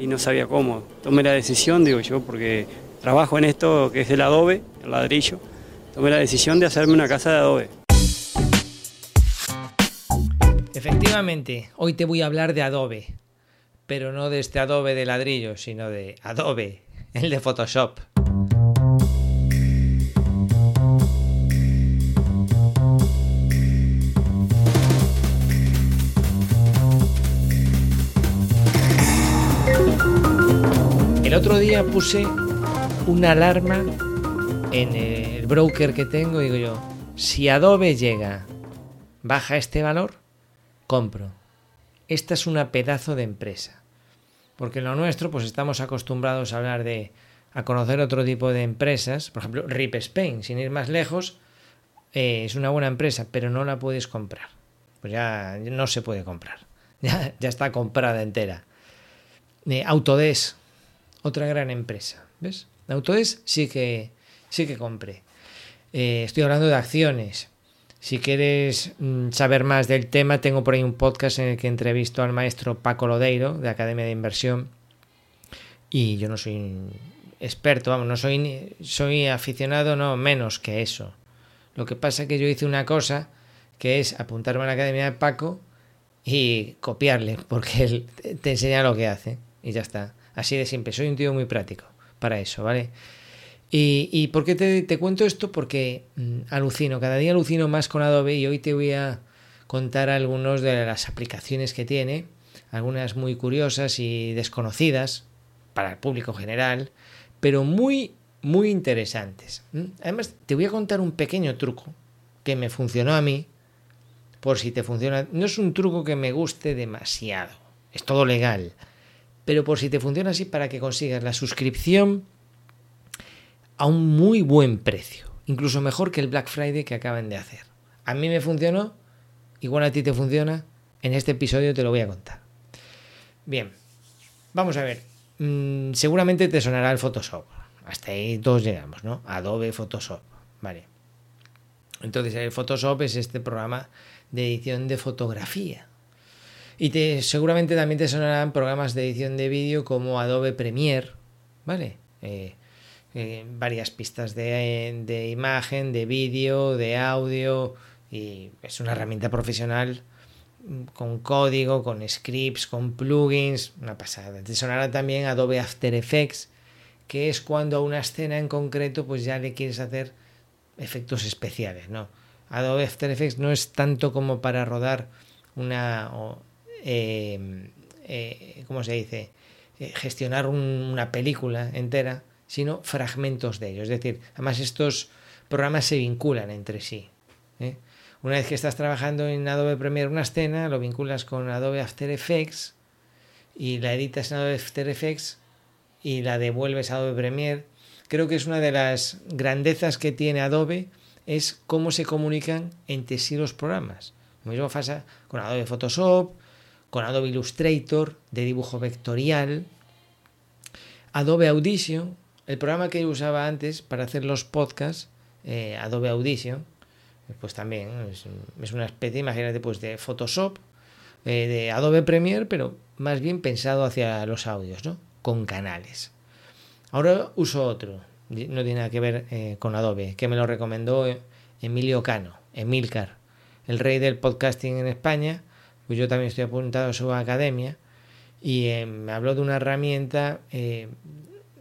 y no sabía cómo. Tomé la decisión, digo yo, porque trabajo en esto que es el adobe, el ladrillo. Tomé la decisión de hacerme una casa de adobe. Efectivamente, hoy te voy a hablar de Adobe, pero no de este Adobe de ladrillo, sino de Adobe, el de Photoshop. El otro día puse una alarma en el broker que tengo y digo yo, si Adobe llega, baja este valor, compro. Esta es una pedazo de empresa. Porque en lo nuestro, pues estamos acostumbrados a hablar de, a conocer otro tipo de empresas. Por ejemplo, Rip Spain, sin ir más lejos, eh, es una buena empresa, pero no la puedes comprar. Pues ya no se puede comprar. Ya, ya está comprada entera. Eh, Autodesk, otra gran empresa. ¿Ves? Autodesk sí que, sí que compré. Eh, estoy hablando de acciones. Si quieres mm, saber más del tema, tengo por ahí un podcast en el que entrevisto al maestro Paco Lodeiro, de Academia de Inversión. Y yo no soy experto, vamos, no soy, soy aficionado, no, menos que eso. Lo que pasa es que yo hice una cosa, que es apuntarme a la Academia de Paco y copiarle, porque él te enseña lo que hace. Y ya está. Así de simple. Soy un tío muy práctico para eso, ¿vale? ¿Y, por qué te, cuento esto? Porque mm, alucino, cada día alucino más con Adobe y hoy te voy a contar algunas de las aplicaciones que tiene, algunas muy curiosas y desconocidas para el público general, pero muy, muy interesantes. Además, te voy a contar un pequeño truco que me funcionó a mí, por si te funciona. No es un truco que me guste demasiado, es todo legal, pero por si te funciona así para que consigas la suscripción a un muy buen precio, incluso mejor que el Black Friday que acaban de hacer. A mí me funcionó, igual a ti te funciona, en este episodio te lo voy a contar. Bien, vamos a ver, mm, seguramente te sonará el Photoshop, hasta ahí todos llegamos, ¿no? Adobe Photoshop, vale. Entonces el Photoshop es este programa de edición de fotografía. Y te, seguramente también te sonarán programas de edición de vídeo como Adobe Premiere, ¿vale? Eh, eh, varias pistas de, imagen, de vídeo, de audio y es una herramienta profesional con código, con scripts, con plugins, una pasada. Te sonará también Adobe After Effects, que es cuando a una escena en concreto pues ya le quieres hacer efectos especiales, ¿no? Adobe After Effects no es tanto como para rodar una... Eh, eh, ¿Cómo se dice? gestionar una película entera, sino fragmentos de ellos. Es decir, además estos programas se vinculan entre sí. ¿eh? Una vez que estás trabajando en Adobe Premiere una escena, lo vinculas con Adobe After Effects y la editas en Adobe After Effects y la devuelves a Adobe Premiere. Creo que es una de las grandezas que tiene Adobe es cómo se comunican entre sí los programas. Lo mismo pasa con Adobe Photoshop, con Adobe Illustrator de dibujo vectorial, Adobe Audition, el programa que yo usaba antes para hacer los podcasts, eh, Adobe Audition, pues también es, una especie, imagínate, pues de Photoshop, eh, de Adobe Premiere, pero más bien pensado hacia los audios, ¿no? Con canales. Ahora uso otro, no tiene nada que ver eh, con Adobe, que me lo recomendó Emilio Cano, Emilcar, el rey del podcasting en España, pues yo también estoy apuntado a su academia, y me habló de una herramienta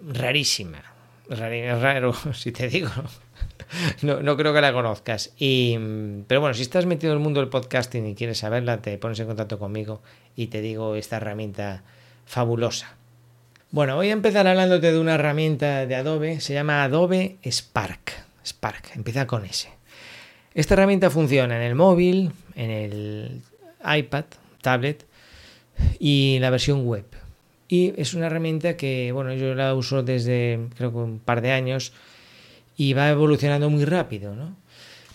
rarísima. Raro, si te digo. No, no, creo que la conozcas. Y, pero bueno, si estás metido en el mundo del podcasting y quieres saberla, te pones en contacto conmigo y te digo esta herramienta fabulosa. Bueno, voy a empezar hablándote de una herramienta de Adobe, se llama Adobe Spark. Spark, empieza con S. Esta herramienta funciona en el móvil, en el iPad, tablet y la versión web. Y es una herramienta que, bueno, yo la uso desde creo que un par de años y va evolucionando muy rápido, ¿no?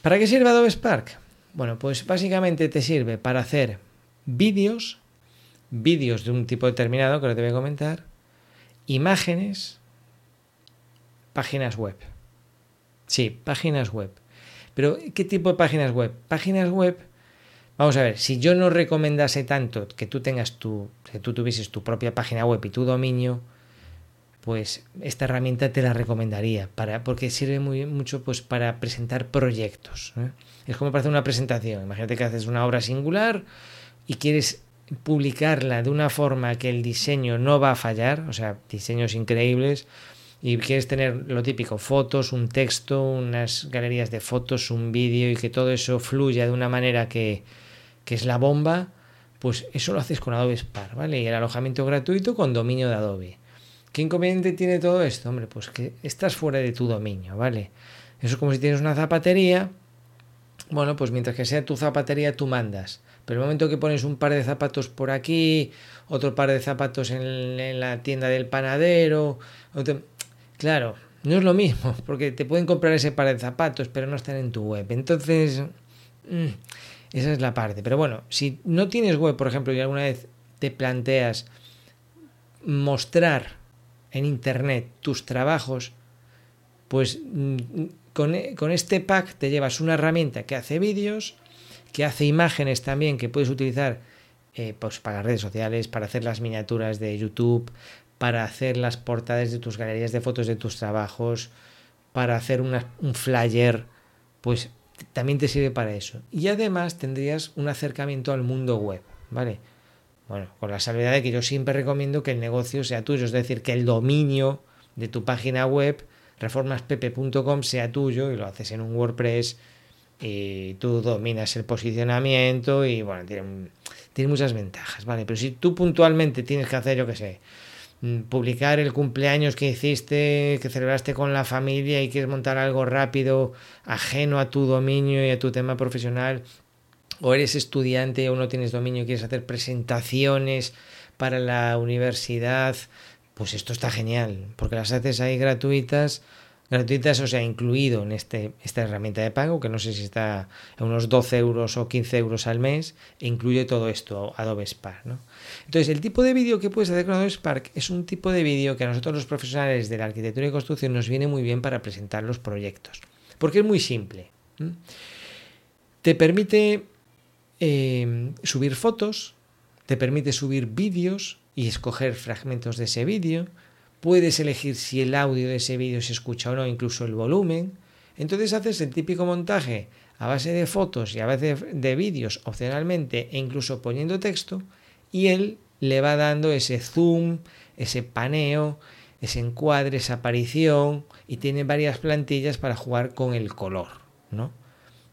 ¿Para qué sirve Adobe Spark? Bueno, pues básicamente te sirve para hacer vídeos, vídeos de un tipo determinado que lo te voy a comentar, imágenes, páginas web. Sí, páginas web. Pero, ¿qué tipo de páginas web? Páginas web Vamos a ver, si yo no recomendase tanto que tú tengas tu, que tú tuvieses tu propia página web y tu dominio, pues esta herramienta te la recomendaría para, porque sirve muy, mucho pues, para presentar proyectos. ¿eh? Es como para hacer una presentación. Imagínate que haces una obra singular y quieres publicarla de una forma que el diseño no va a fallar, o sea, diseños increíbles, y quieres tener lo típico, fotos, un texto, unas galerías de fotos, un vídeo y que todo eso fluya de una manera que, que es la bomba, pues eso lo haces con Adobe Spark, ¿vale? Y el alojamiento gratuito con dominio de Adobe. ¿Qué inconveniente tiene todo esto? Hombre, pues que estás fuera de tu dominio, ¿vale? Eso es como si tienes una zapatería. Bueno, pues mientras que sea tu zapatería, tú mandas. Pero el momento que pones un par de zapatos por aquí, otro par de zapatos en, la tienda del panadero, claro, no es lo mismo, porque te pueden comprar ese par de zapatos, pero no están en tu web. Entonces, mm, esa es la parte. Pero bueno, si no tienes web, por ejemplo, y alguna vez te planteas mostrar en Internet tus trabajos, pues mm, con, con este pack te llevas una herramienta que hace vídeos, que hace imágenes también que puedes utilizar eh, pues para redes sociales, para hacer las miniaturas de YouTube, para hacer las portadas de tus galerías de fotos de tus trabajos, para hacer un flyer, pues también te sirve para eso. Y además tendrías un acercamiento al mundo web, ¿vale? Bueno, con la salvedad de que yo siempre recomiendo que el negocio sea tuyo, es decir, que el dominio de tu página web, reformaspepe.com, sea tuyo y lo haces en un WordPress y tú dominas el posicionamiento y bueno, tiene, tiene muchas ventajas, ¿vale? Pero si tú puntualmente tienes que hacer, yo qué sé, publicar el cumpleaños que hiciste, que celebraste con la familia y quieres montar algo rápido, ajeno a tu dominio y a tu tema profesional, o eres estudiante o no tienes dominio y quieres hacer presentaciones para la universidad, pues esto está genial, porque las haces ahí gratuitas gratuitas, o sea, incluido en este, esta herramienta de pago, que no sé si está a unos 12 euros o 15 euros al mes, e incluye todo esto, Adobe Spark. ¿no? Entonces, el tipo de vídeo que puedes hacer con Adobe Spark es un tipo de vídeo que a nosotros los profesionales de la arquitectura y construcción nos viene muy bien para presentar los proyectos, porque es muy simple. Te permite eh, subir fotos, te permite subir vídeos y escoger fragmentos de ese vídeo, puedes elegir si el audio de ese vídeo se escucha o no, incluso el volumen. Entonces haces el típico montaje a base de fotos y a base de, vídeos opcionalmente e incluso poniendo texto y él le va dando ese zoom, ese paneo, ese encuadre, esa aparición y tiene varias plantillas para jugar con el color, ¿no?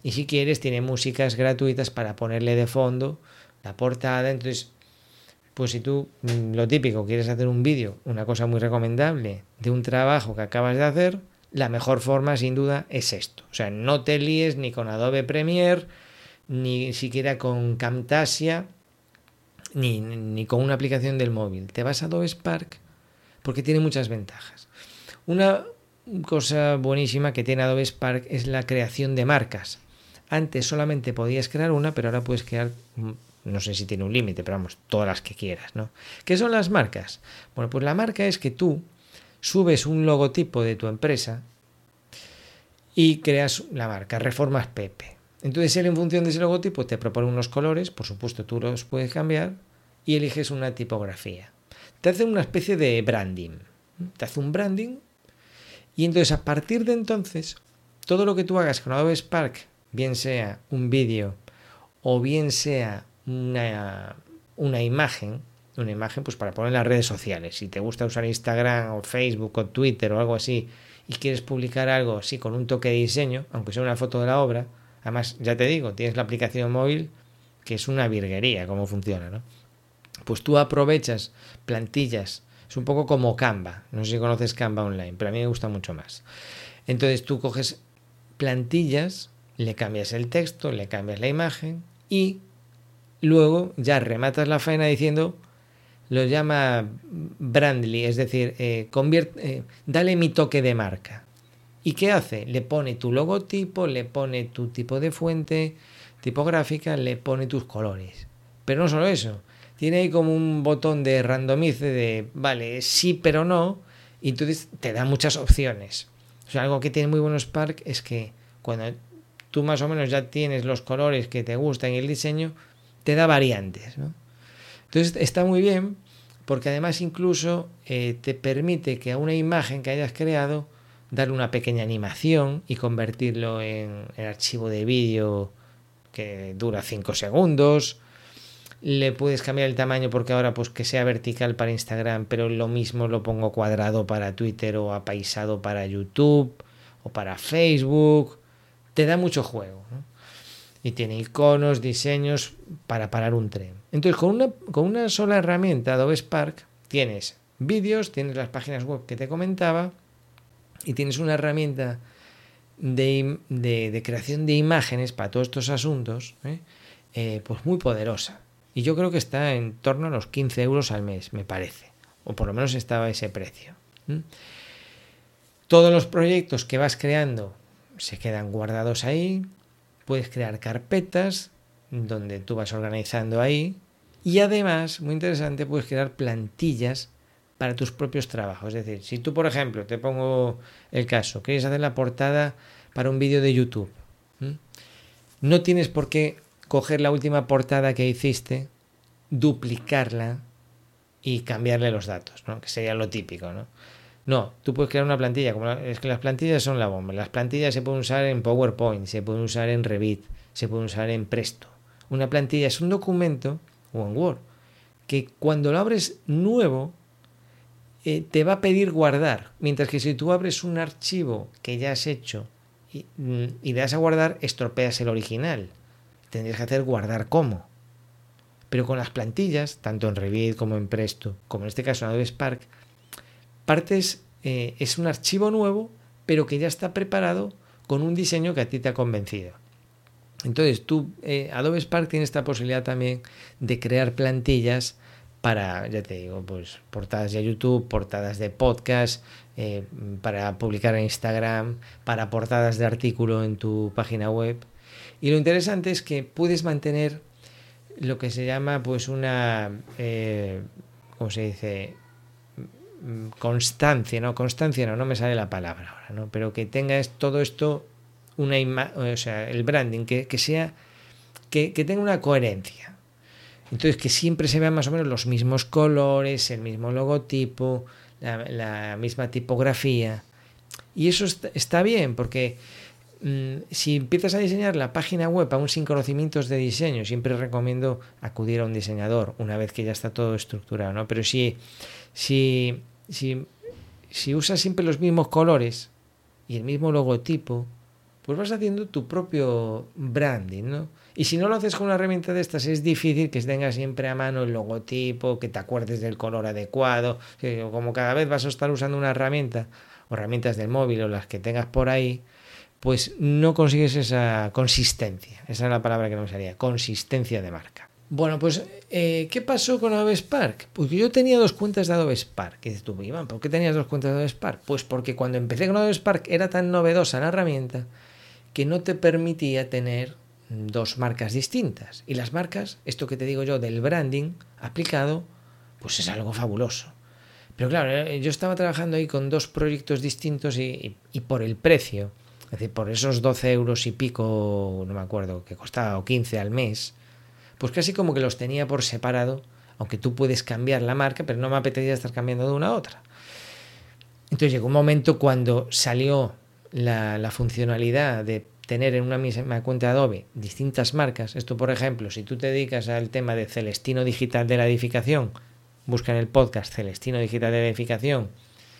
Y si quieres tiene músicas gratuitas para ponerle de fondo la portada, entonces pues si tú, mm, lo típico, quieres hacer un vídeo, una cosa muy recomendable de un trabajo que acabas de hacer, la mejor forma sin duda es esto. O sea, no te líes ni con Adobe Premiere, ni siquiera con Camtasia, ni, ni con una aplicación del móvil. Te vas a Adobe Spark porque tiene muchas ventajas. Una cosa buenísima que tiene Adobe Spark es la creación de marcas. Antes solamente podías crear una, pero ahora puedes crear no sé si tiene un límite, pero vamos, todas las que quieras, ¿no? ¿Qué son las marcas? Bueno, pues la marca es que tú subes un logotipo de tu empresa y creas la marca, Reformas Pepe. Entonces él en función de ese logotipo te propone unos colores, por supuesto tú los puedes cambiar y eliges una tipografía. Te hace una especie de branding. Te hace un branding y entonces a partir de entonces todo lo que tú hagas con Adobe Spark, bien sea un vídeo o bien sea una, una imagen, una imagen pues para poner en las redes sociales. Si te gusta usar Instagram o Facebook o Twitter o algo así y quieres publicar algo así con un toque de diseño, aunque sea una foto de la obra, además ya te digo, tienes la aplicación móvil que es una virguería cómo funciona, ¿no? Pues tú aprovechas plantillas, es un poco como Canva, no sé si conoces Canva online, pero a mí me gusta mucho más. Entonces tú coges plantillas, le cambias el texto, le cambias la imagen y luego ya rematas la faena diciendo, lo llama Brandly, es decir, eh, eh, dale mi toque de marca. ¿Y qué hace? Le pone tu logotipo, le pone tu tipo de fuente tipográfica, le pone tus colores. Pero no solo eso, tiene ahí como un botón de randomice de, vale, sí pero no, y entonces te da muchas opciones. Algo que tiene muy bueno Spark es que cuando tú más o menos ya tienes los colores que te gustan y el diseño, te da variantes. ¿no? Entonces está muy bien porque además incluso eh, te permite que a una imagen que hayas creado darle una pequeña animación y convertirlo en el archivo de vídeo que dura 5 segundos. Le puedes cambiar el tamaño porque ahora pues que sea vertical para Instagram, pero lo mismo lo pongo cuadrado para Twitter o apaisado para YouTube o para Facebook. Te da mucho juego. Y tiene iconos, diseños para parar un tren. Entonces, con una, con una sola herramienta, Adobe Spark, tienes vídeos, tienes las páginas web que te comentaba y tienes una herramienta de, creación de imágenes para todos estos asuntos, ¿eh? Eh, pues muy poderosa. Y yo creo que está en torno a los 15 euros al mes, me parece. O por lo menos estaba ese precio. Todos los proyectos que vas creando se quedan guardados ahí. Puedes crear carpetas donde tú vas organizando ahí. Y además, muy interesante, puedes crear plantillas para tus propios trabajos. Es decir, si tú, por ejemplo, te pongo el caso, quieres hacer la portada para un vídeo de YouTube, no tienes por qué coger la última portada que hiciste, duplicarla y cambiarle los datos, ¿no? que sería lo típico. ¿no? No, tú puedes crear una plantilla, como es que las plantillas son la bomba. Las plantillas se pueden usar en PowerPoint, se pueden usar en Revit, se pueden usar en Presto. Una plantilla es un documento, o en Word, que cuando lo abres nuevo, eh, te va a pedir guardar. Mientras que si tú abres un archivo que ya has hecho y, mm, le das a guardar, estropeas el original. Tendrías que hacer guardar como. Pero con las plantillas, tanto en Revit como en Presto, como en este caso en Adobe Spark, partes eh, es un archivo nuevo, pero que ya está preparado con un diseño que a ti te ha convencido. Entonces, tú, eh, Adobe Spark tiene esta posibilidad también de crear plantillas para, ya te digo, pues portadas de YouTube, portadas de podcast, eh, para publicar en Instagram, para portadas de artículo en tu página web. Y lo interesante es que puedes mantener lo que se llama pues una, ¿cómo se dice? Constancia, ¿no? Constancia no, no me sale la palabra ahora, ¿no? Pero que tengas todo esto, una o sea, el branding, que, sea, que, que tenga una coherencia. Entonces, que siempre se vean más o menos los mismos colores, el mismo logotipo, la, misma tipografía. Y eso está, bien, porque mm, si empiezas a diseñar la página web aún sin conocimientos de diseño, siempre recomiendo acudir a un diseñador una vez que ya está todo estructurado, ¿no? Pero si, si, si usas siempre los mismos colores y el mismo logotipo, pues vas haciendo tu propio branding, ¿no? Y si no lo haces con una herramienta de estas, es difícil que tengas siempre a mano el logotipo, que te acuerdes del color adecuado. Como cada vez vas a estar usando una herramienta, o herramientas del móvil o las que tengas por ahí, pues no consigues esa consistencia. Esa es la palabra que no me salía, consistencia de marca. Bueno, pues, eh, ¿qué pasó con Adobe Spark? Pues yo tenía dos cuentas de Adobe Spark. Y dices tú, Iván, ¿por qué tenías dos cuentas de Adobe Spark? Pues porque cuando empecé con Adobe Spark era tan novedosa la herramienta que no te permitía tener dos marcas distintas. Y las marcas, esto que te digo yo del branding aplicado, pues es algo fabuloso. Pero claro, eh, yo estaba trabajando ahí con dos proyectos distintos y, por el precio, es decir, por esos 12 euros y pico, no me acuerdo, que costaba o 15 al mes, pues casi como que los tenía por separado, aunque tú puedes cambiar la marca, pero no me apetecía estar cambiando de una a otra. Entonces llegó un momento cuando salió la, funcionalidad de tener en una misma cuenta Adobe distintas marcas. Esto, por ejemplo, si tú te dedicas al tema de Celestino Digital de la Edificación, busca en el podcast Celestino Digital de la Edificación,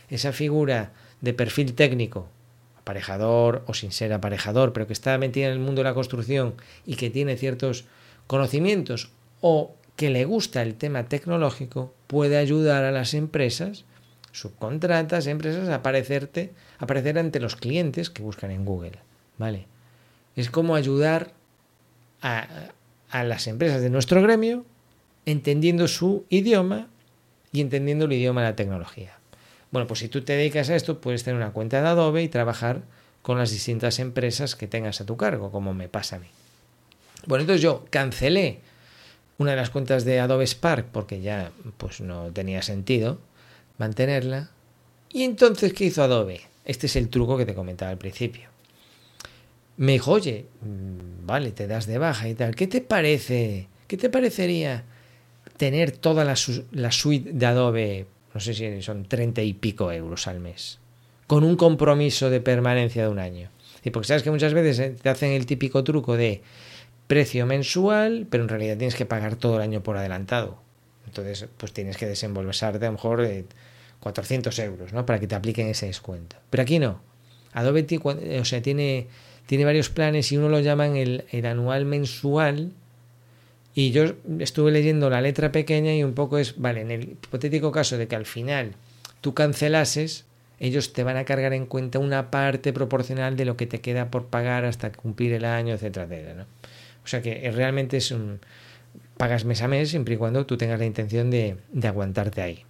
esa figura de perfil técnico, aparejador o sin ser aparejador, pero que está metida en el mundo de la construcción y que tiene ciertos conocimientos o que le gusta el tema tecnológico, puede ayudar a las empresas, subcontratas, empresas a aparecerte, a aparecer ante los clientes que buscan en Google. ¿Vale? Es como ayudar a, las empresas de nuestro gremio entendiendo su idioma y entendiendo el idioma de la tecnología. Bueno, pues si tú te dedicas a esto, puedes tener una cuenta de Adobe y trabajar con las distintas empresas que tengas a tu cargo, como me pasa a mí. Bueno, entonces yo cancelé una de las cuentas de Adobe Spark porque ya pues no tenía sentido mantenerla. Y entonces, ¿qué hizo Adobe? Este es el truco que te comentaba al principio me dijo, oye, mm, vale, te das de baja y tal, ¿qué te parece? ¿Qué te parecería tener toda la, la suite de Adobe, no sé si son treinta y pico euros al mes, con un compromiso de permanencia de un año? Y porque sabes que muchas veces eh, te hacen el típico truco de precio mensual, pero en realidad tienes que pagar todo el año por adelantado. Entonces, pues tienes que desembolsarte a lo mejor 400 euros, ¿no? Para que te apliquen ese descuento. Pero aquí no. Adobe o sea, tiene, tiene varios planes y uno lo llaman el, el anual mensual. Y yo estuve leyendo la letra pequeña y un poco es, vale, en el hipotético caso de que al final tú cancelases, ellos te van a cargar en cuenta una parte proporcional de lo que te queda por pagar hasta cumplir el año, etcétera, etcétera. ¿no? O sea que realmente es un, pagas mes a mes siempre y cuando tú tengas la intención de, de aguantarte ahí.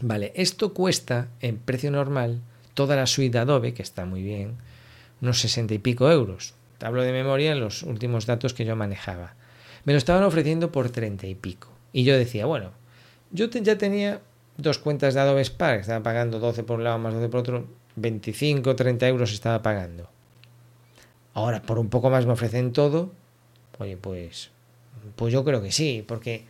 Vale, esto cuesta en precio normal toda la suite de Adobe, que está muy bien, unos 60 y pico euros. Te hablo de memoria en los últimos datos que yo manejaba. Me lo estaban ofreciendo por 30 y pico. Y yo decía, bueno, yo ya tenía dos cuentas de Adobe Spark, estaba pagando 12 por un lado más 12 por otro, 25, 30 euros estaba pagando. Ahora, por un poco más me ofrecen todo. Oye, pues, pues yo creo que sí, porque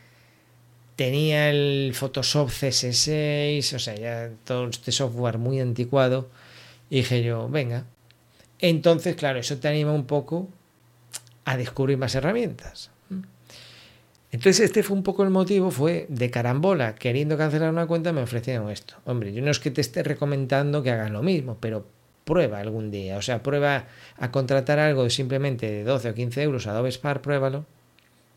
tenía el Photoshop CS6, o sea, ya todo este software muy anticuado. Y dije yo, venga. Entonces, claro, eso te anima un poco a descubrir más herramientas. Entonces, este fue un poco el motivo, fue de carambola, queriendo cancelar una cuenta, me ofrecieron esto. Hombre, yo no es que te esté recomendando que hagas lo mismo, pero prueba algún día. O sea, prueba a contratar algo simplemente de 12 o 15 euros, Adobe Spark, pruébalo.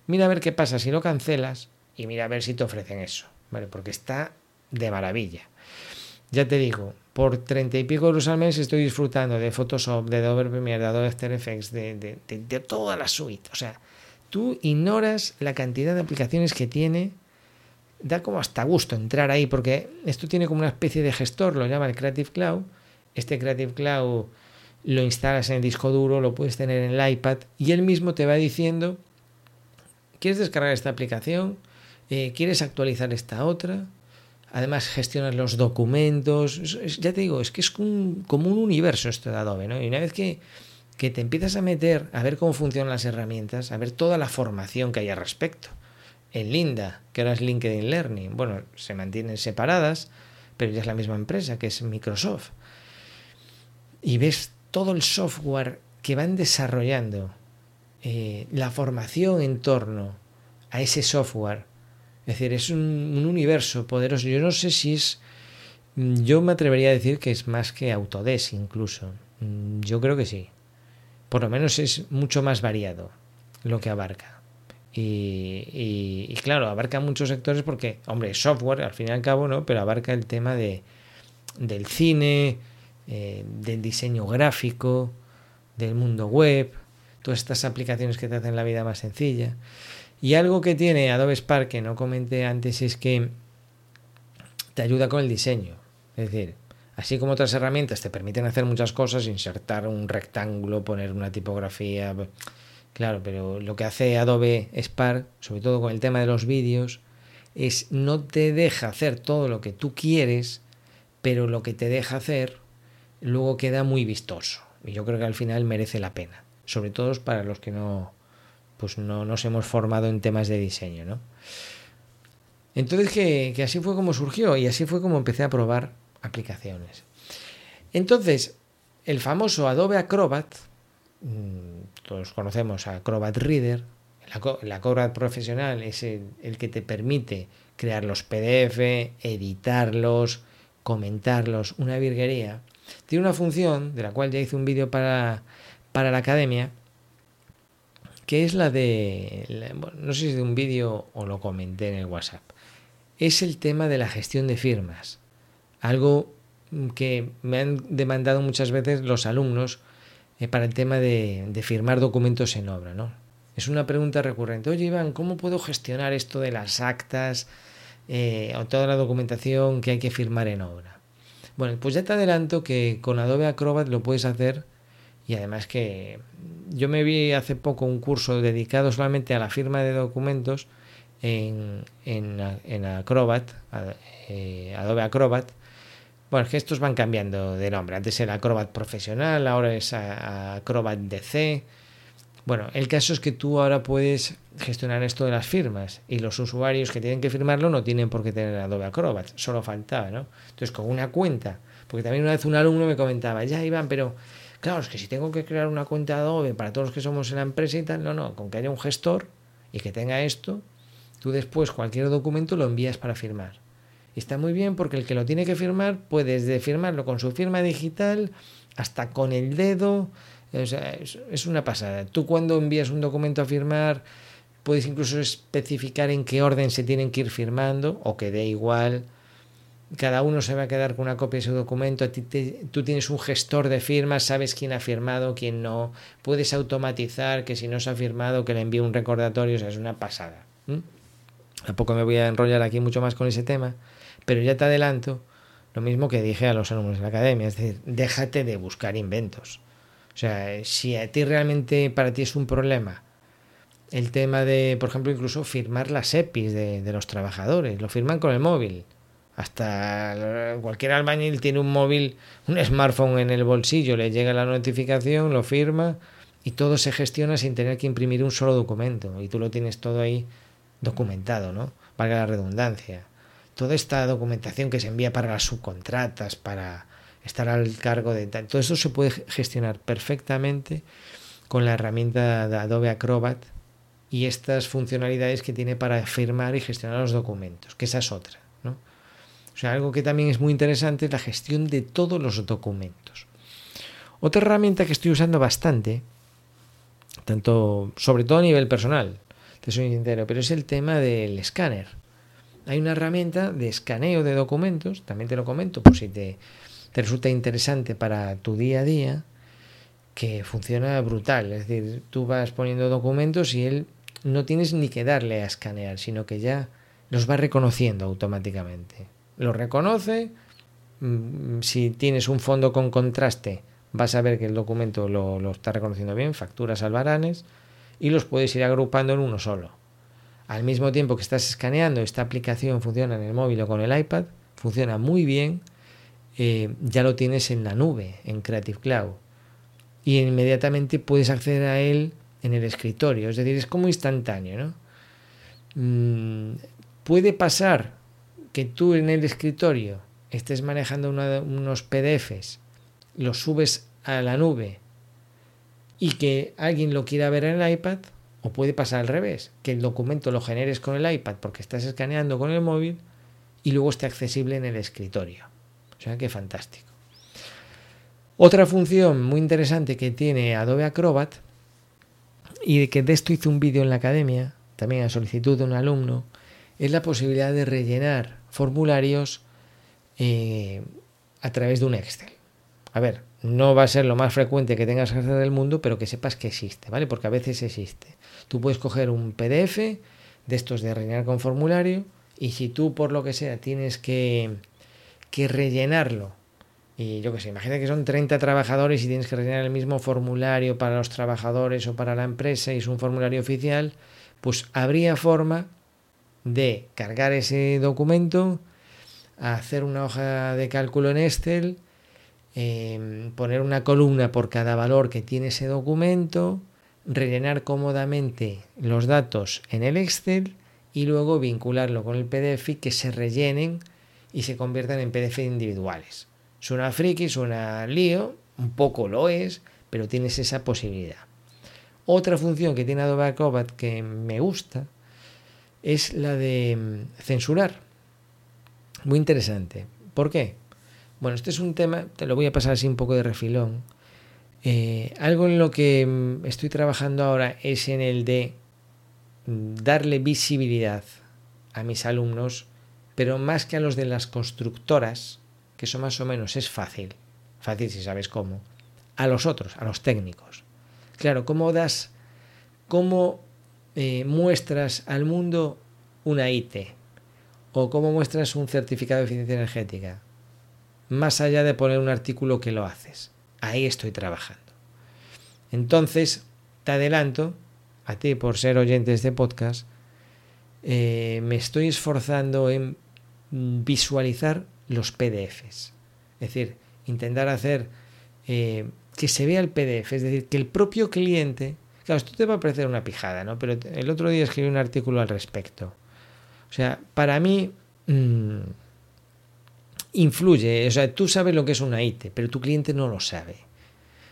Mira a ver qué pasa si lo cancelas y mira a ver si te ofrecen eso, ¿vale? Porque está de maravilla. Ya te digo, por treinta y pico euros al mes estoy disfrutando de Photoshop, de Adobe Premiere, de Adobe After Effects, de, de, de, toda la suite. O sea, tú ignoras la cantidad de aplicaciones que tiene. Da como hasta gusto entrar ahí, porque esto tiene como una especie de gestor, lo llama el Creative Cloud. Este Creative Cloud lo instalas en el disco duro, lo puedes tener en el iPad y él mismo te va diciendo, ¿quieres descargar esta aplicación? Eh, quieres actualizar esta otra, además gestionas los documentos, ya te digo, es que es como un universo esto de Adobe, ¿no? Y una vez que, que te empiezas a meter a ver cómo funcionan las herramientas, a ver toda la formación que hay al respecto, en Linda, que ahora es LinkedIn Learning, bueno, se mantienen separadas, pero ya es la misma empresa, que es Microsoft, y ves todo el software que van desarrollando, eh, la formación en torno a ese software, es decir, es un, universo poderoso. Yo no sé si es... Yo me atrevería a decir que es más que Autodesk incluso. Yo creo que sí. Por lo menos es mucho más variado lo que abarca. Y, claro, abarca muchos sectores porque, hombre, software al fin y al cabo, ¿no? Pero abarca el tema de, del cine, eh, del diseño gráfico, del mundo web, todas estas aplicaciones que te hacen la vida más sencilla. Y algo que tiene Adobe Spark que no comenté antes es que te ayuda con el diseño. Es decir, así como otras herramientas te permiten hacer muchas cosas, insertar un rectángulo, poner una tipografía. Claro, pero lo que hace Adobe Spark, sobre todo con el tema de los vídeos, es no te deja hacer todo lo que tú quieres, pero lo que te deja hacer luego queda muy vistoso. Y yo creo que al final merece la pena. Sobre todo para los que no, pues no nos hemos formado en temas de diseño, ¿no? Entonces que, así fue como surgió y así fue como empecé a probar aplicaciones. Entonces, el famoso Adobe Acrobat, mm, todos conocemos a Acrobat Reader, el Acrobat profesional es el, que te permite crear los PDF, editarlos, comentarlos, una virguería. Tiene una función, de la cual ya hice un vídeo para, para la academia, que es la de, no sé si de un vídeo o lo comenté en el WhatsApp, es el tema de la gestión de firmas. Algo que me han demandado muchas veces los alumnos eh, para el tema de, firmar documentos en obra. ¿no? Es una pregunta recurrente. Oye, Iván, ¿cómo puedo gestionar esto de las actas eh, o toda la documentación que hay que firmar en obra? Bueno, pues ya te adelanto que con Adobe Acrobat lo puedes hacer y además que yo me vi hace poco un curso dedicado solamente a la firma de documentos en, en, Acrobat, eh, Adobe Acrobat, Bueno, es que estos van cambiando de nombre. Antes era Acrobat Profesional, ahora es Acrobat DC. Bueno, el caso es que tú ahora puedes gestionar esto de las firmas y los usuarios que tienen que firmarlo no tienen por qué tener Adobe Acrobat, solo faltaba, ¿no? Entonces, con una cuenta, porque también una vez un alumno me comentaba, ya Iván, pero claro, es que si tengo que crear una cuenta Adobe para todos los que somos en la empresa y tal, no, no, con que haya un gestor y que tenga esto, tú después cualquier documento lo envías para firmar. Y está muy bien porque el que lo tiene que firmar puede desde firmarlo con su firma digital hasta con el dedo. es, una pasada. Tú cuando envías un documento a firmar puedes incluso especificar en qué orden se tienen que ir firmando o que dé igual. Cada uno se va a quedar con una copia de su documento. tú tienes un gestor de firmas, sabes quién ha firmado, quién no. Puedes automatizar que si no se ha firmado, que le envíe un recordatorio. O sea, es una pasada. Tampoco me voy a enrollar aquí mucho más con ese tema, pero ya te adelanto lo mismo que dije a los alumnos de la academia, es decir, déjate de buscar inventos. O sea, si a ti realmente para ti es un problema el tema de, por ejemplo, incluso firmar las EPIs de, de los trabajadores, lo firman con el móvil. Hasta cualquier albañil tiene un móvil, un smartphone en el bolsillo, le llega la notificación, lo firma y todo se gestiona sin tener que imprimir un solo documento. Y tú lo tienes todo ahí documentado, ¿no? Valga la redundancia. Toda esta documentación que se envía para las subcontratas, para estar al cargo de tal, todo eso se puede gestionar perfectamente con la herramienta de Adobe Acrobat y estas funcionalidades que tiene para firmar y gestionar los documentos, que esa es otra, ¿no? O sea, algo que también es muy interesante es la gestión de todos los documentos. Otra herramienta que estoy usando bastante, tanto sobre todo a nivel personal, te soy sincero, pero es el tema del escáner. Hay una herramienta de escaneo de documentos, también te lo comento por si te, te resulta interesante para tu día a día, que funciona brutal. Es decir, tú vas poniendo documentos y él no tienes ni que darle a escanear, sino que ya los va reconociendo automáticamente. Lo reconoce, mm, si tienes un fondo con contraste, vas a ver que el documento lo, está reconociendo bien, facturas albaranes, y los puedes ir agrupando en uno solo. Al mismo tiempo que estás escaneando, esta aplicación funciona en el móvil o con el iPad, funciona muy bien, eh, ya lo tienes en la nube, en Creative Cloud. Y inmediatamente puedes acceder a él en el escritorio, es decir, es como instantáneo. ¿no? Mm, puede pasar que tú en el escritorio estés manejando unos PDFs, los subes a la nube y que alguien lo quiera ver en el iPad, o puede pasar al revés, que el documento lo generes con el iPad porque estás escaneando con el móvil y luego esté accesible en el escritorio. O sea que fantástico. Otra función muy interesante que tiene Adobe Acrobat, y de que de esto hice un vídeo en la academia, también a solicitud de un alumno, es la posibilidad de rellenar formularios eh, a través de un Excel. A ver, no va a ser lo más frecuente que tengas que hacer del mundo, pero que sepas que existe, ¿vale? Porque a veces existe. Tú puedes coger un PDF de estos de rellenar con formulario y si tú por lo que sea tienes que, que rellenarlo y yo qué sé, imagina que son 30 trabajadores y tienes que rellenar el mismo formulario para los trabajadores o para la empresa y es un formulario oficial, pues habría forma de cargar ese documento, hacer una hoja de cálculo en Excel, Em, poner una columna por cada valor que tiene ese documento, rellenar cómodamente los datos en el Excel y luego vincularlo con el PDF y que se rellenen y se conviertan en PDF individuales. Suena friki, suena lío, un poco lo es, pero tienes esa posibilidad. Otra función que tiene Adobe Acrobat que me gusta es la de mm, censurar. Muy interesante. ¿Por qué? Bueno, este es un tema, te lo voy a pasar así un poco de refilón. Eh, algo en lo que mm, estoy trabajando ahora es en el de mm, darle visibilidad a mis alumnos, pero más que a los de las constructoras, que eso más o menos es fácil, fácil si sabes cómo, a los otros, a los técnicos. Claro, ¿cómo das, cómo eh, muestras al mundo una IT? ¿O cómo muestras un certificado de eficiencia energética? más allá de poner un artículo que lo haces. Ahí estoy trabajando. Entonces, te adelanto, a ti por ser oyente de este podcast, eh, me estoy esforzando en visualizar los PDFs. Es decir, intentar hacer eh, que se vea el PDF, es decir, que el propio cliente, claro, esto te va a parecer una pijada, ¿no? Pero el otro día escribí un artículo al respecto. O sea, para mí mmm, influye, o sea, tú sabes lo que es una IT, pero tu cliente no lo sabe.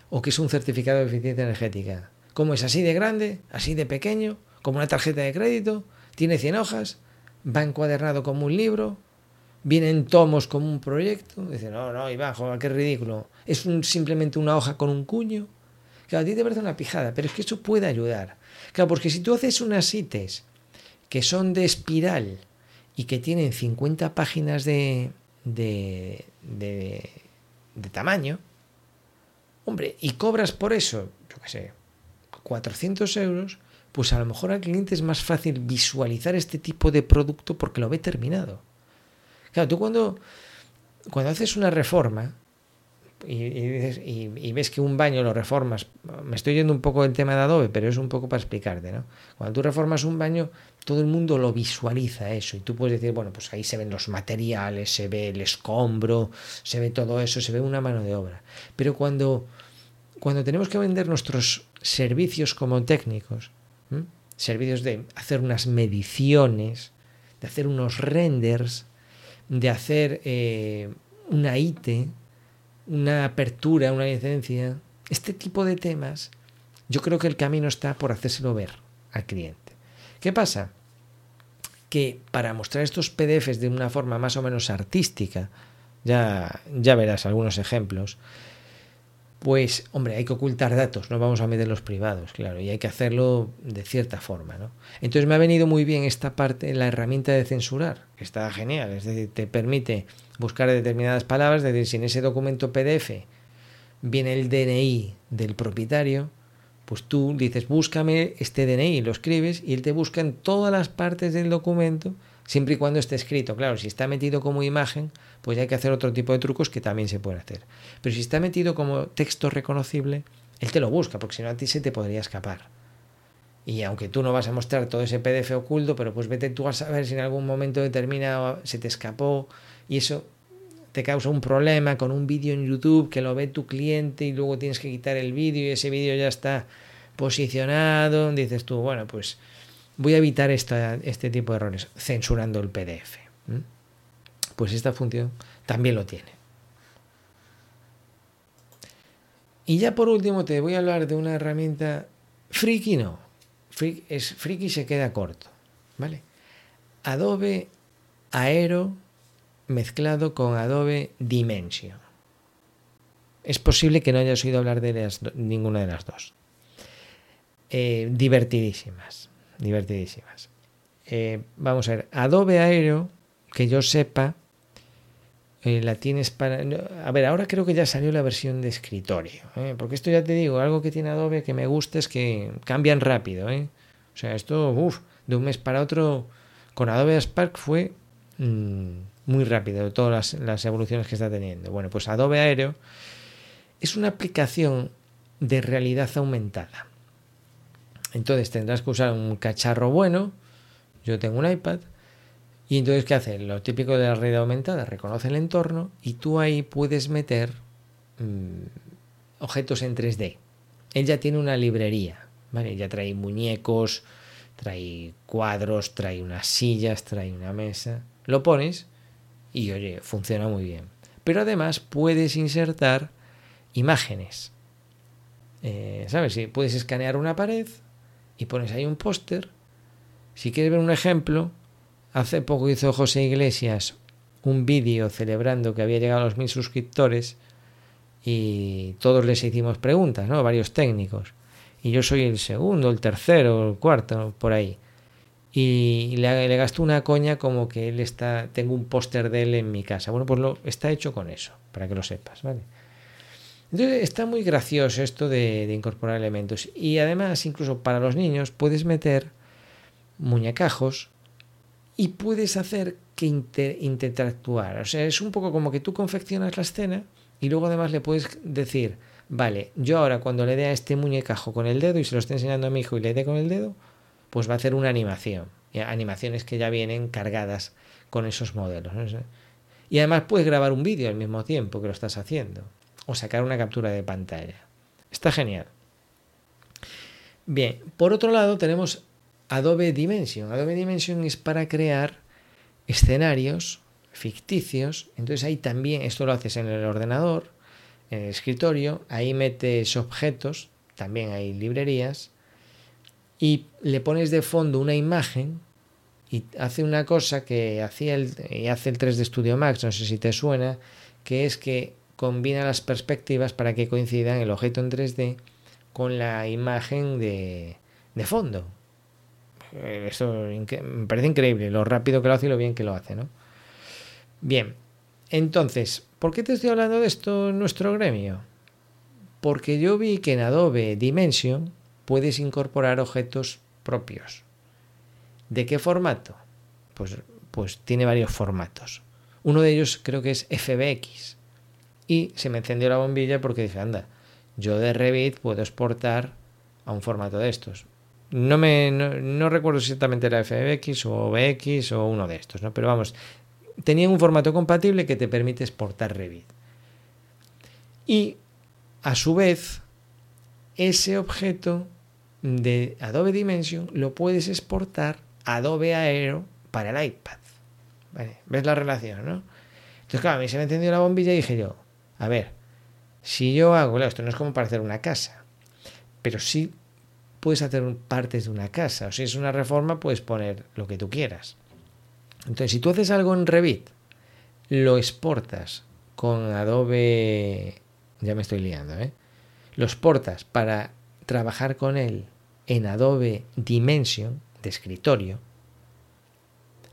O que es un certificado de eficiencia energética. ¿Cómo es así de grande, así de pequeño, como una tarjeta de crédito? Tiene 100 hojas, va encuadernado como un libro, viene en tomos como un proyecto. Dice, no, no, Iván, joder, qué ridículo. Es un, simplemente una hoja con un cuño. Claro, a ti te parece una pijada, pero es que eso puede ayudar. Claro, porque si tú haces unas ITES que son de espiral y que tienen 50 páginas de, de, de, de tamaño, hombre, y cobras por eso, yo qué sé, 400 euros, pues a lo mejor al cliente es más fácil visualizar este tipo de producto porque lo ve terminado. Claro, tú cuando, cuando haces una reforma y, ves que un baño lo reformas, me estoy yendo un poco del tema de Adobe, pero es un poco para explicarte, ¿no? Cuando tú reformas un baño, todo el mundo lo visualiza eso y tú puedes decir, bueno, pues ahí se ven los materiales, se ve el escombro, se ve todo eso, se ve una mano de obra. Pero cuando, cuando tenemos que vender nuestros servicios como técnicos, servicios de hacer unas mediciones, de hacer unos renders, de hacer eh, una IT, una apertura, una licencia, este tipo de temas, yo creo que el camino está por hacérselo ver al cliente. ¿Qué pasa? Que para mostrar estos PDFs de una forma más o menos artística, ya, ya verás algunos ejemplos, pues hombre, hay que ocultar datos, no vamos a meter los privados, claro, y hay que hacerlo de cierta forma, ¿no? Entonces me ha venido muy bien esta parte, la herramienta de censurar, que está genial, es decir, te permite buscar determinadas palabras, es decir, si en ese documento PDF viene el DNI del propietario, pues tú dices, búscame este DNI, lo escribes y él te busca en todas las partes del documento siempre y cuando esté escrito. Claro, si está metido como imagen, pues hay que hacer otro tipo de trucos que también se pueden hacer. Pero si está metido como texto reconocible, él te lo busca, porque si no a ti se te podría escapar. Y aunque tú no vas a mostrar todo ese PDF oculto, pero pues vete tú a saber si en algún momento determinado se te escapó y eso te causa un problema con un vídeo en YouTube que lo ve tu cliente y luego tienes que quitar el vídeo y ese vídeo ya está posicionado. Dices tú, bueno, pues voy a evitar este tipo de errores censurando el PDF. Pues esta función también lo tiene. Y ya por último te voy a hablar de una herramienta friki no. Es friki se queda corto. ¿Vale? Adobe Aero mezclado con Adobe Dimension. Es posible que no hayas oído hablar de las, ninguna de las dos. Eh, divertidísimas divertidísimas. Eh, vamos a ver, Adobe Aero, que yo sepa, eh, la tienes para... A ver, ahora creo que ya salió la versión de escritorio, ¿eh? porque esto ya te digo, algo que tiene Adobe que me gusta es que cambian rápido. ¿eh? O sea, esto, de un mes para otro, con Adobe Spark fue mmm, muy rápido, todas las, las evoluciones que está teniendo. Bueno, pues Adobe Aero es una aplicación de realidad aumentada. Entonces tendrás que usar un cacharro bueno. Yo tengo un iPad. Y entonces, ¿qué hace? Lo típico de la realidad aumentada, reconoce el entorno y tú ahí puedes meter mmm, objetos en 3D. Él ya tiene una librería, ¿vale? Ya trae muñecos, trae cuadros, trae unas sillas, trae una mesa. Lo pones y, oye, funciona muy bien. Pero además puedes insertar imágenes. Eh, ¿Sabes? Puedes escanear una pared, y pones ahí un póster. Si quieres ver un ejemplo, hace poco hizo José Iglesias un vídeo celebrando que había llegado a los mil suscriptores y todos les hicimos preguntas, ¿no? Varios técnicos. Y yo soy el segundo, el tercero, el cuarto, por ahí. Y le, gastó una coña como que él está, tengo un póster de él en mi casa. Bueno, pues lo está hecho con eso, para que lo sepas, ¿vale? Está muy gracioso esto de, incorporar elementos. Y además, incluso para los niños, puedes meter muñecajos y puedes hacer que inter, interactuar. O sea, es un poco como que tú confeccionas la escena y luego además le puedes decir, vale, yo ahora cuando le dé a este muñecajo con el dedo y se lo esté enseñando a mi hijo y le dé con el dedo, pues va a hacer una animación. Animaciones que ya vienen cargadas con esos modelos. Y además puedes grabar un vídeo al mismo tiempo que lo estás haciendo. O sacar una captura de pantalla. Está genial. Bien, por otro lado tenemos Adobe Dimension. Adobe Dimension es para crear escenarios ficticios. Entonces ahí también, esto lo haces en el ordenador, en el escritorio, ahí metes objetos, también hay librerías, y le pones de fondo una imagen y hace una cosa que hacía el, hace el 3D Studio Max, no sé si te suena, que es que combina las perspectivas para que coincidan el objeto en 3D con la imagen de, de fondo. Eh, Esto me parece increíble, lo rápido que lo hace y lo bien que lo hace, ¿no? Bien, entonces, ¿por qué te estoy hablando de esto en nuestro gremio? Porque yo vi que en Adobe Dimension puedes incorporar objetos propios. ¿De qué formato? Pues, pues tiene varios formatos. Uno de ellos creo que es FBX. Y se me encendió la bombilla porque dije, anda, yo de Revit puedo exportar a un formato de estos. No, me, no, recuerdo si exactamente era FBX o OBX o uno de estos, ¿no? Pero vamos, tenían un formato compatible que te permite exportar Revit. Y a su vez, ese objeto de Adobe Dimension lo puedes exportar a Adobe Aero para el iPad. ¿Ves la relación, no? Entonces, claro, a mí se me encendió la bombilla y dije yo, a ver, si yo hago, esto no es como para hacer una casa, pero sí puedes hacer partes de una casa, o si es una reforma, puedes poner lo que tú quieras. Entonces, si tú haces algo en Revit, lo exportas con Adobe, ya me estoy liando, ¿eh? Lo exportas para trabajar con él en Adobe Dimension de escritorio.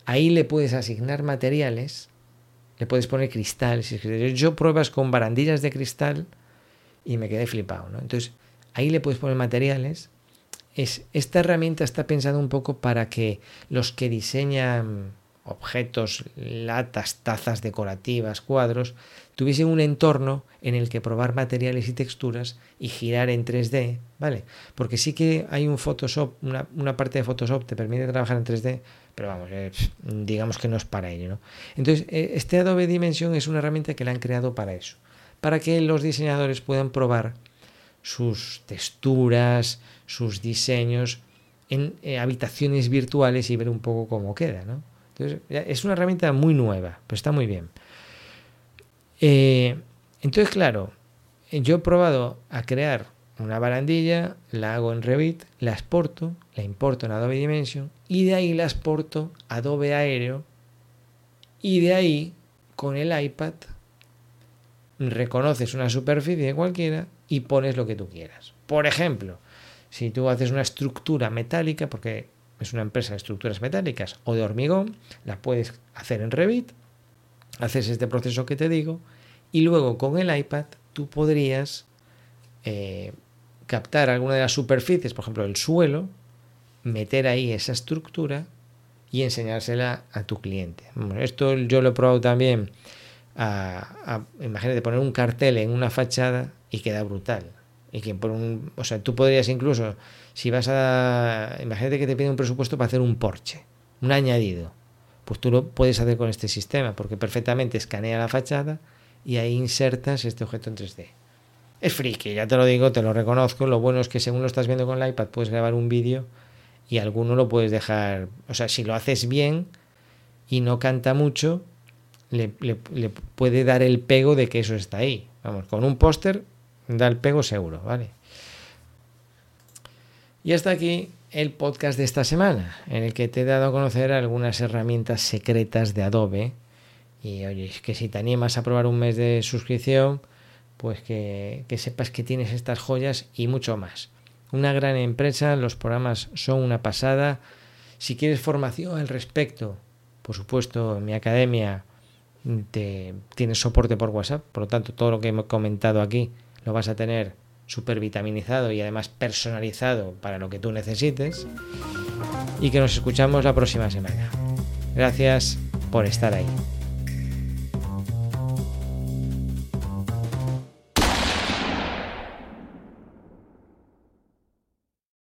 Ahí le puedes asignar materiales, le puedes poner cristales. Yo pruebas con barandillas de cristal y me quedé flipado, ¿no? Entonces, ahí le puedes poner materiales. Es, esta herramienta está pensada un poco para que los que diseñan objetos, latas, tazas decorativas, cuadros, tuviesen un entorno en el que probar materiales y texturas y girar en 3D, ¿vale? Porque sí que hay un Photoshop, una, parte de Photoshop te permite trabajar en 3D, pero vamos, eh, digamos que no es para ello, ¿no? Entonces, eh, este Adobe Dimension es una herramienta que la han creado para eso, para que los diseñadores puedan probar sus texturas, sus diseños en eh, habitaciones virtuales y ver un poco cómo queda, ¿no? es una herramienta muy nueva, pero está muy bien. Entonces, claro, yo he probado a crear una barandilla, la hago en Revit, la exporto, la importo en Adobe Dimension y de ahí la exporto a Adobe Aéreo y de ahí con el iPad reconoces una superficie cualquiera y pones lo que tú quieras. Por ejemplo, si tú haces una estructura metálica, porque es una empresa de estructuras metálicas o de hormigón, la puedes hacer en Revit, haces este proceso que te digo, y luego con el iPad tú podrías eh, captar alguna de las superficies, por ejemplo el suelo, meter ahí esa estructura y enseñársela a tu cliente. esto yo lo he probado también. imagínate poner un cartel en una fachada y queda brutal. Y que por un, o sea, tú podrías incluso si vas a. Imagínate que te pide un presupuesto para hacer un Porsche, un añadido. Pues tú lo puedes hacer con este sistema, porque perfectamente escanea la fachada y ahí insertas este objeto en 3D. Es friki, ya te lo digo, te lo reconozco. Lo bueno es que según lo estás viendo con el iPad puedes grabar un vídeo y alguno lo puedes dejar. O sea, si lo haces bien y no canta mucho, le, le puede dar el pego de que eso está ahí. Vamos, con un póster da el pego seguro, ¿vale? Y hasta aquí el podcast de esta semana, en el que te he dado a conocer algunas herramientas secretas de Adobe. Y oye, es que si te animas a probar un mes de suscripción, pues que, sepas que tienes estas joyas y mucho más. Una gran empresa, los programas son una pasada. Si quieres formación al respecto, por supuesto, en mi academia te, tienes soporte por WhatsApp, por lo tanto, todo lo que he comentado aquí lo vas a tener súper vitaminizado y además personalizado para lo que tú necesites. Y que nos escuchamos la próxima semana. Gracias por estar ahí.